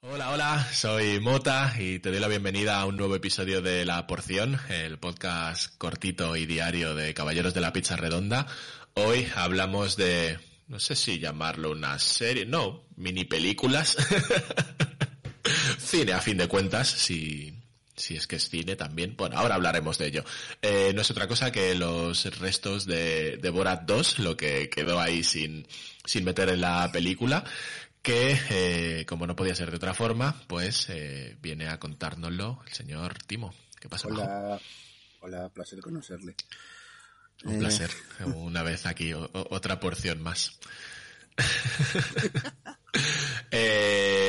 Hola, hola, soy Mota y te doy la bienvenida a un nuevo episodio de La Porción, el podcast cortito y diario de Caballeros de la Pizza Redonda. Hoy hablamos de, no sé si llamarlo una serie, no, mini películas. cine a fin de cuentas, si, si es que es cine también. Bueno, ahora hablaremos de ello. Eh, no es otra cosa que los restos de, de Borat 2, lo que quedó ahí sin, sin meter en la película, que, eh, como no podía ser de otra forma, pues eh, viene a contárnoslo el señor Timo. ¿Qué pasa? Majo? Hola, hola, placer conocerle. Un Eh, placer. Una vez aquí, o- otra porción más.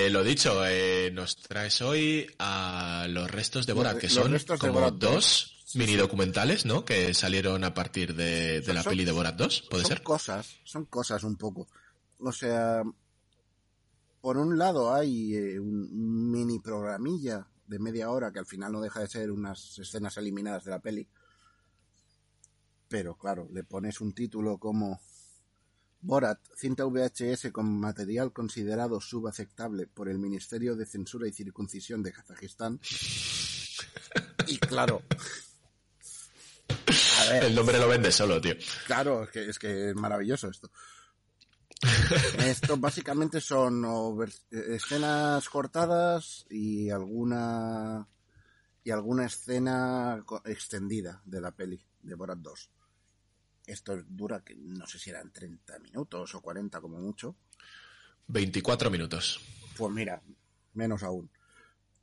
Eh, lo dicho, eh, nos traes hoy a los restos de Borat, que son como dos mini documentales, ¿no? Que salieron a partir de, de Son- la son- peli de Borat 2, ¿puede son ser? cosas, son cosas un poco. O sea, por un lado hay eh, un mini programilla de media hora que al final no deja de ser unas escenas eliminadas de la peli. Pero claro, le pones un título como Borat, cinta VHS con material considerado subaceptable por el Ministerio de Censura y Circuncisión de Kazajistán. Y claro. A ver, El nombre lo vende solo, tío. Claro, es que es, que es maravilloso esto. Esto básicamente son escenas cortadas y alguna y alguna escena extendida de la peli de Borat 2. Esto dura que no sé si eran 30 minutos o 40 como mucho. 24 minutos. Pues mira, menos aún.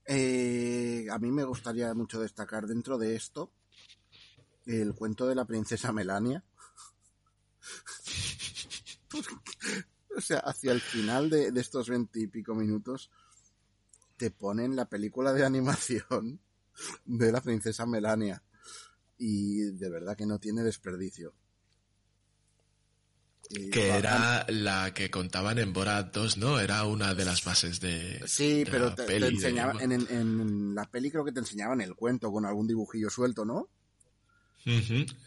Eh, a mí me gustaría mucho destacar dentro de esto el cuento de la princesa Melania. o sea, hacia el final de, de estos veintipico minutos te ponen la película de animación de la princesa Melania. Y de verdad que no tiene desperdicio. Que era la que contaban en Borat 2, ¿no? Era una de las bases de. Sí, de pero la te, te peli de- enseñaba, en, en- en la peli creo que te enseñaban el cuento con algún dibujillo suelto, ¿no?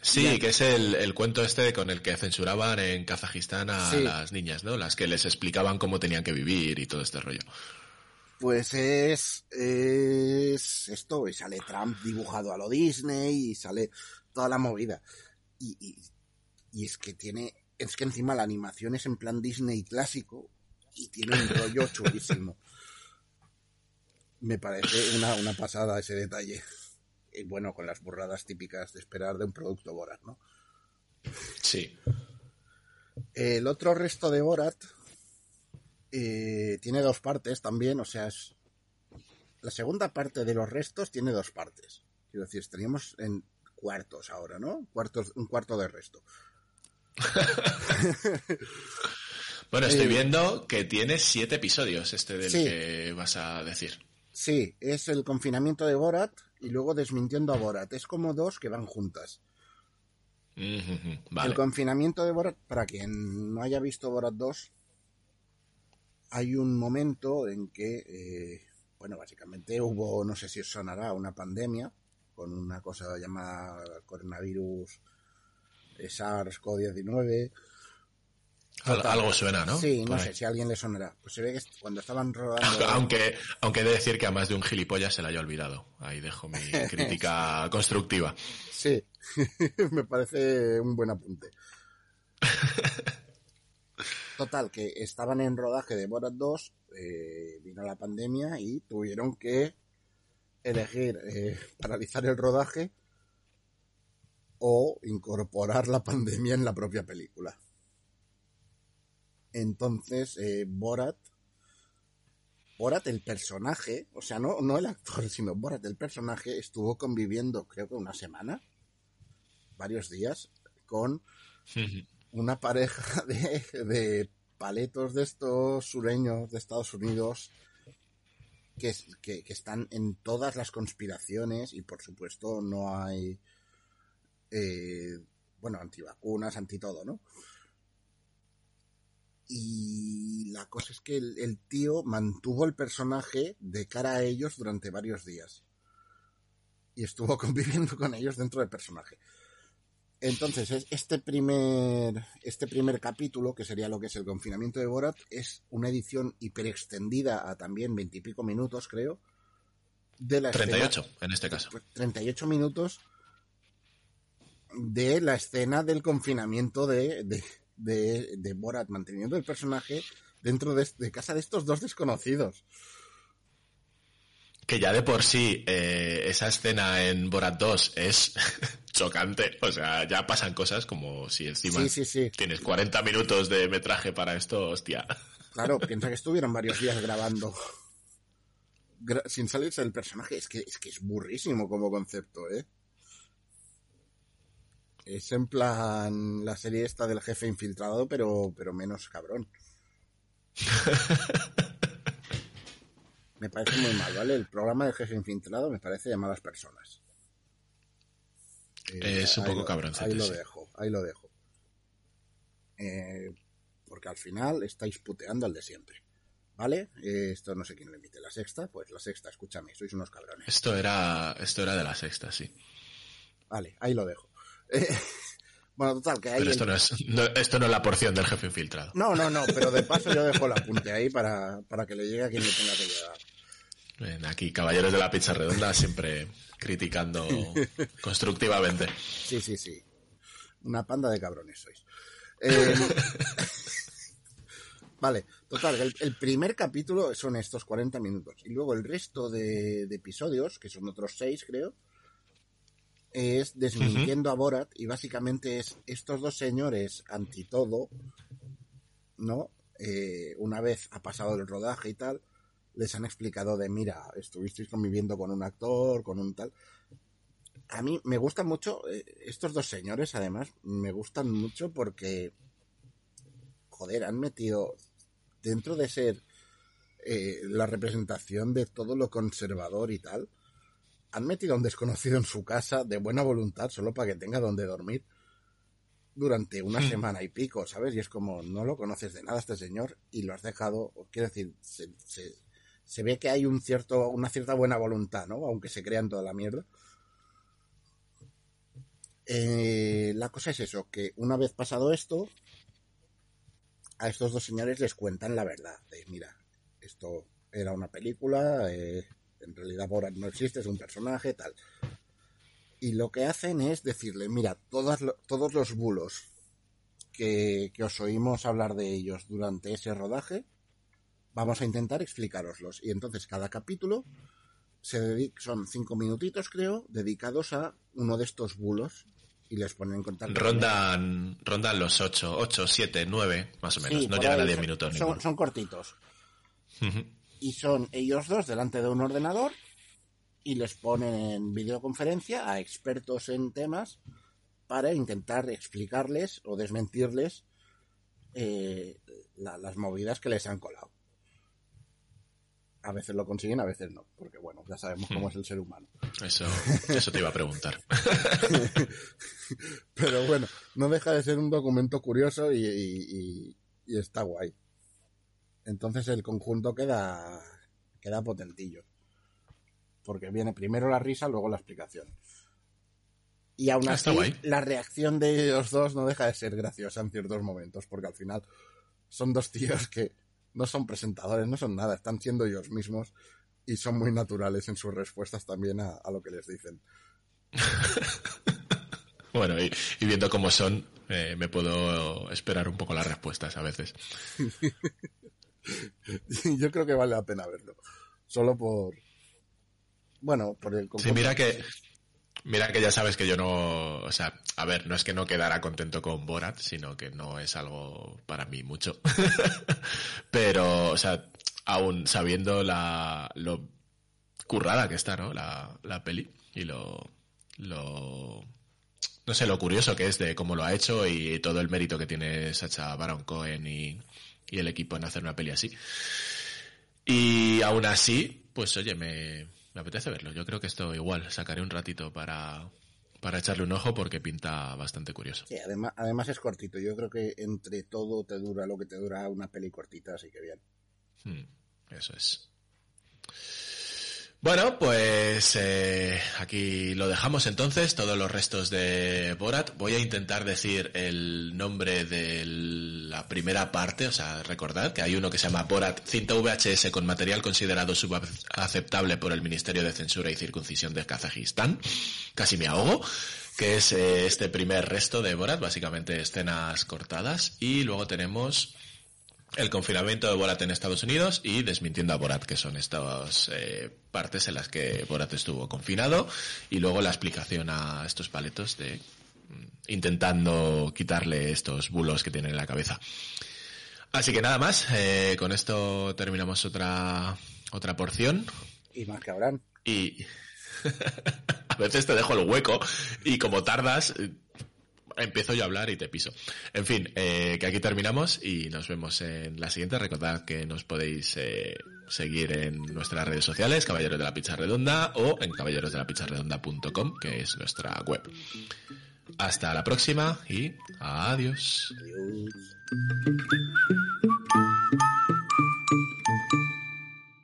Sí, que es el, el cuento este con el que censuraban en Kazajistán a Sí. las niñas, ¿no? Las que les explicaban cómo tenían que vivir y todo este rollo. Pues es, es esto, y sale Trump dibujado a lo Disney y sale toda la movida. Y, y, y es que tiene, es que encima la animación es en plan Disney clásico y tiene un rollo chulísimo. Me parece una, una pasada ese detalle. Y bueno, con las burradas típicas de esperar de un producto Borat, ¿no? Sí. El otro resto de Borat eh, tiene dos partes también, o sea, es... La segunda parte de los restos tiene dos partes. Quiero decir, estaríamos en cuartos ahora, ¿no? Cuartos, un cuarto de resto. Bueno, estoy Eh, viendo que tiene siete episodios este del Sí. que vas a decir. Sí, es el confinamiento de Borat y luego desmintiendo a Borat. Es como dos que van juntas. Vale. El confinamiento de Borat, para quien no haya visto Borat 2, hay un momento en que, eh, bueno, básicamente hubo, no sé si os sonará, una pandemia con una cosa llamada coronavirus SARS-CoV-19. Al- algo suena, ¿no? Sí, no Por sé ahí. si a alguien le sonará. Pues se ve que cuando estaban rodando... Aunque, aunque he de decir que a más de un gilipollas se la haya olvidado. Ahí dejo mi crítica constructiva. Sí, me parece un buen apunte. Total, que estaban en rodaje de Borat 2, eh, vino la pandemia y tuvieron que elegir eh, paralizar el rodaje o incorporar la pandemia en la propia película. Entonces, eh, Borat, Borat el personaje, o sea, no, no el actor, sino Borat el personaje, estuvo conviviendo creo que una semana, varios días, con una pareja de, de paletos de estos sureños de Estados Unidos que, que, que están en todas las conspiraciones y por supuesto no hay, eh, bueno, antivacunas, anti todo, ¿no? Y la cosa es que el, el, tío mantuvo el personaje de cara a ellos durante varios días. Y estuvo conviviendo con ellos dentro del personaje. Entonces, este primer, este primer capítulo, que sería lo que es el confinamiento de Borat, es una edición hiperextendida a también veintipico minutos, creo. De la 38, escena, en este caso. 38 minutos de la escena del confinamiento de, de, de, de Borat, manteniendo el personaje dentro de, de, casa de estos dos desconocidos. Que ya de por sí eh, esa escena en Borat 2 es chocante, o sea, ya pasan cosas como si encima sí, sí, sí. tienes 40 minutos de metraje para esto, hostia. Claro, piensa que estuvieron varios días grabando gra sin salirse del personaje, es que, es que es burrísimo como concepto, ¿eh? Es en plan la serie esta del jefe infiltrado, pero, pero menos cabrón. me parece muy mal, ¿vale? El programa del jefe infiltrado me parece de malas personas. Eh, es un poco cabrón. Ahí lo dejo, ahí lo dejo. Eh, porque al final estáis puteando al de siempre. ¿Vale? Eh, esto no sé quién lo emite. La sexta, pues la sexta, escúchame, sois unos cabrones. Esto era, esto era de la sexta, sí. Vale, ahí lo dejo. bueno, total, que ahí. Pero esto, el... no es, no, esto no es la porción del jefe infiltrado. No, no, no, pero de paso yo dejo el apunte ahí para, para que le llegue a quien le tenga que llegar. Bien, aquí, caballeros de la pizza redonda, siempre criticando constructivamente. Sí, sí, sí. Una panda de cabrones sois. Eh, vale, total, el, el, primer capítulo son estos 40 minutos. Y luego el resto de, de episodios, que son otros 6 creo, es desmintiendo uh -huh. a Borat y básicamente es estos dos señores anti todo, ¿no? Eh, una vez ha pasado el rodaje y tal, les han explicado de, mira, estuvisteis conviviendo con un actor, con un tal. A mí me gustan mucho, eh, estos dos señores además, me gustan mucho porque, joder, han metido dentro de ser eh, la representación de todo lo conservador y tal, han metido a un desconocido en su casa de buena voluntad solo para que tenga donde dormir durante una Hmm. semana y pico, ¿sabes? Y es como, no lo conoces de nada este señor y lo has dejado, quiero decir, se, se, se ve que hay un cierto, una cierta buena voluntad, ¿no? Aunque se crean toda la mierda. Eh, la cosa es eso, que una vez pasado esto, a estos dos señores les cuentan la verdad. De, mira, esto era una película, eh, en realidad Borat no existe, es un personaje, tal. Y lo que hacen es decirle, mira, todas, todos los bulos que, que os oímos hablar de ellos durante ese rodaje, vamos a intentar explicároslos. Y entonces cada capítulo se dedica, son cinco minutitos, creo, dedicados a uno de estos bulos y les ponen en contacto. Rondan, rondan los 8, 8, 7, 9, más o menos. Sí, no llegan ahí a 10 son- minutos. Son, son cortitos. Y son ellos dos delante de un ordenador y les ponen en videoconferencia a expertos en temas para intentar explicarles o desmentirles eh, la- las movidas que les han colado. A veces lo consiguen, a veces no, porque bueno, ya sabemos cómo es el ser humano. Eso, eso te iba a preguntar. Pero bueno, no deja de ser un documento curioso y, y, y, y está guay. Entonces el conjunto queda, queda potentillo. Porque viene primero la risa, luego la explicación. Y aún Ah, así, la reacción de ellos dos no deja de ser graciosa en ciertos momentos, porque al final son dos tíos que no son presentadores, no son nada, están siendo ellos mismos y son muy naturales en sus respuestas también a, a lo que les dicen. Bueno, y, y viendo cómo son, eh, me puedo esperar un poco las respuestas a veces. Yo creo que vale la pena verlo. Solo por. Bueno, por el Sí, mira que, mira que ya sabes que yo no, o sea, a ver, no es que no quedara contento con Borat, sino que no es algo para mí mucho. Pero, o sea, aún sabiendo la, lo currada que está, ¿no? La, la peli y lo, lo, no sé, lo curioso que es de cómo lo ha hecho y todo el mérito que tiene Sacha Baron Cohen y, y el equipo en hacer una peli así. Y aún así, pues oye, me, me apetece verlo. Yo creo que esto igual, sacaré un ratito para, para echarle un ojo porque pinta bastante curioso. Sí, además, además es cortito. Yo creo que entre todo te dura lo que te dura una peli cortita, así que bien. Hmm, eso es. Bueno, pues eh, aquí lo dejamos entonces, todos los restos de Borat. Voy a intentar decir el nombre de la primera parte, o sea, recordad que hay uno que se llama Borat, cinta VHS con material considerado subaceptable por el Ministerio de Censura y Circuncisión de Kazajistán. Casi me ahogo que es eh, este primer resto de Borat, básicamente escenas cortadas. Y luego tenemos el confinamiento de Borat en Estados Unidos y desmintiendo a Borat, que son estas eh, partes en las que Borat estuvo confinado, y luego la explicación a estos paletos de intentando quitarle estos bulos que tienen en la cabeza. Así que nada más, eh, con esto terminamos otra otra porción. Y más que habrán. Y a veces te dejo el hueco y como tardas empiezo yo a hablar y te piso. En fin, eh, que aquí terminamos y nos vemos en la siguiente. Recordad que nos podéis eh, seguir en nuestras redes sociales, Caballeros de la Pizza Redonda o en caballerosdelapizzaredonda.com, que es nuestra web. Hasta la próxima y adiós.